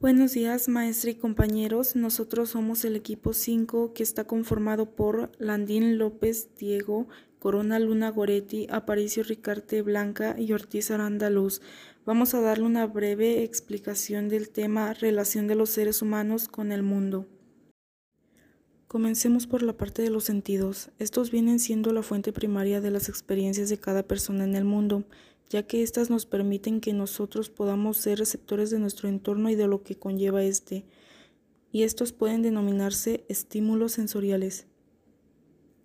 Buenos días, maestra y compañeros. Nosotros somos el equipo 5 que está conformado por Landín López, Diego, Corona Luna Goretti, Aparicio Ricarte Blanca y Ortiz Aranda Luz. Vamos a darle una breve explicación del tema relación de los seres humanos con el mundo. Comencemos por la parte de los sentidos. Estos vienen siendo la fuente primaria de las experiencias de cada persona en el mundo ya que éstas nos permiten que nosotros podamos ser receptores de nuestro entorno y de lo que conlleva éste, y estos pueden denominarse estímulos sensoriales.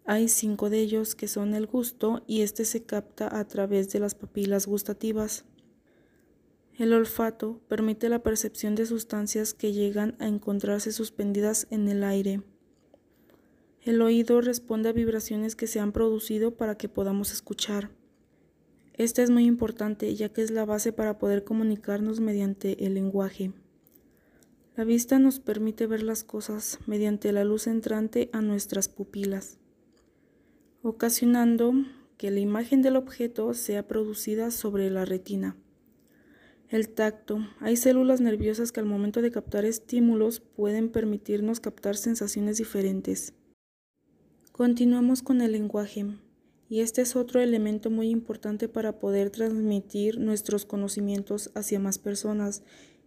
Hay cinco de ellos que son el gusto y este se capta a través de las papilas gustativas. El olfato permite la percepción de sustancias que llegan a encontrarse suspendidas en el aire. El oído responde a vibraciones que se han producido para que podamos escuchar. Esta es muy importante ya que es la base para poder comunicarnos mediante el lenguaje. La vista nos permite ver las cosas mediante la luz entrante a nuestras pupilas, ocasionando que la imagen del objeto sea producida sobre la retina. El tacto. Hay células nerviosas que al momento de captar estímulos pueden permitirnos captar sensaciones diferentes. Continuamos con el lenguaje y este es otro elemento muy importante para poder transmitir nuestros conocimientos hacia más personas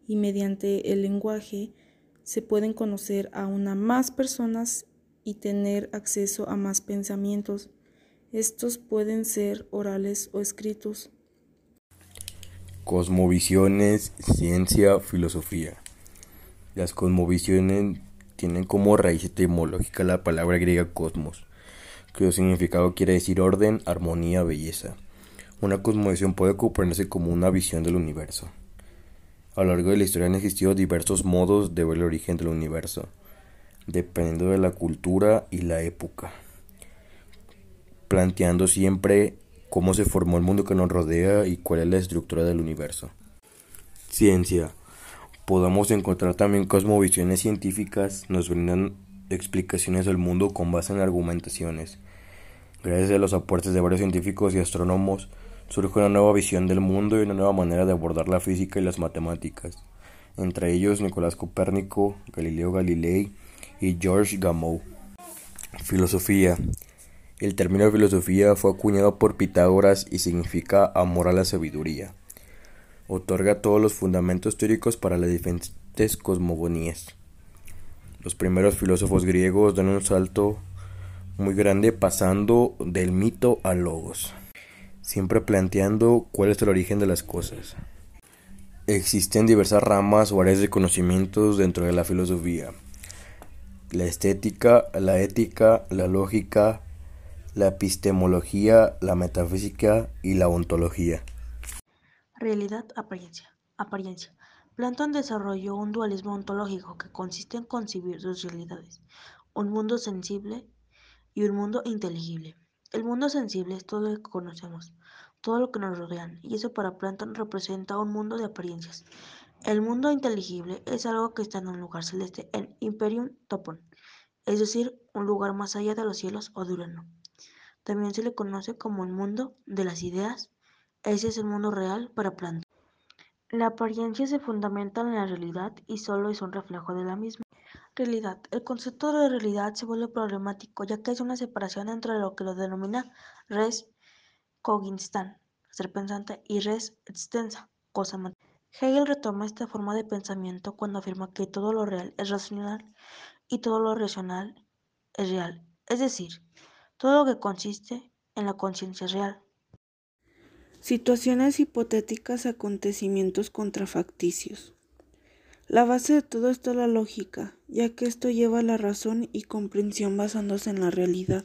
y mediante el lenguaje se pueden conocer a una más personas y tener acceso a más pensamientos. Estos pueden ser orales o escritos. Cosmovisiones, ciencia, filosofía. Las cosmovisiones tienen como raíz etimológica la palabra griega cosmos, cuyo significado quiere decir orden, armonía, belleza. Una cosmovisión puede comprenderse como una visión del universo. A lo largo de la historia han existido diversos modos de ver el origen del universo, dependiendo de la cultura y la época, planteando siempre cómo se formó el mundo que nos rodea y cuál es la estructura del universo. Ciencia. Podemos encontrar también cosmovisiones científicas, nos brindan explicaciones del mundo con base en argumentaciones. Gracias a los aportes de varios científicos y astrónomos, surge una nueva visión del mundo y una nueva manera de abordar la física y las matemáticas, entre ellos Nicolás Copérnico, Galileo Galilei y George Gamow. Filosofía. El término filosofía fue acuñado por Pitágoras y significa amor a la sabiduría. Otorga todos los fundamentos teóricos para las diferentes cosmogonías. Los primeros filósofos griegos dan un salto muy grande pasando del mito al logos, siempre planteando cuál es el origen de las cosas. Existen diversas ramas o áreas de conocimientos dentro de la filosofía. La estética, la ética, la lógica, la epistemología, la metafísica y la ontología. Realidad, apariencia. Apariencia. Planton desarrolló un dualismo ontológico que consiste en concebir dos realidades, un mundo sensible y un mundo inteligible. El mundo sensible es todo lo que conocemos, todo lo que nos rodea, y eso para Planton representa un mundo de apariencias. El mundo inteligible es algo que está en un lugar celeste, en Imperium Topon, es decir, un lugar más allá de los cielos o de. También se le conoce como el mundo de las ideas. Ese es el mundo real para Planton. La apariencia se fundamenta en la realidad y solo es un reflejo de la misma. Realidad. El concepto de realidad se vuelve problemático ya que es una separación entre lo que lo denomina res cognitiva, ser pensante, y res extensa, cosa material. Hegel retoma esta forma de pensamiento cuando afirma que todo lo real es racional y todo lo racional es real, es decir, todo lo que consiste en la conciencia real. Situaciones hipotéticas, acontecimientos contrafacticios. La base de todo esto es la lógica, ya que esto lleva a la razón y comprensión basándose en la realidad.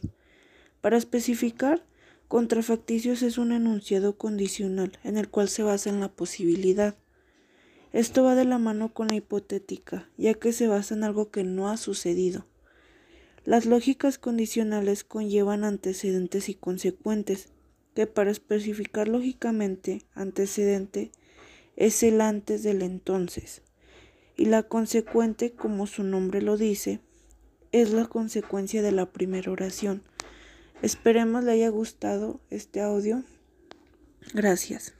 Para especificar, contrafacticios es un enunciado condicional en el cual se basa en la posibilidad. Esto va de la mano con la hipotética, ya que se basa en algo que no ha sucedido. Las lógicas condicionales conllevan antecedentes y consecuentes, que para especificar lógicamente antecedente es el antes del entonces y la consecuente, como su nombre lo dice, es la consecuencia de la primera oración. Esperemos le haya gustado este audio. Gracias.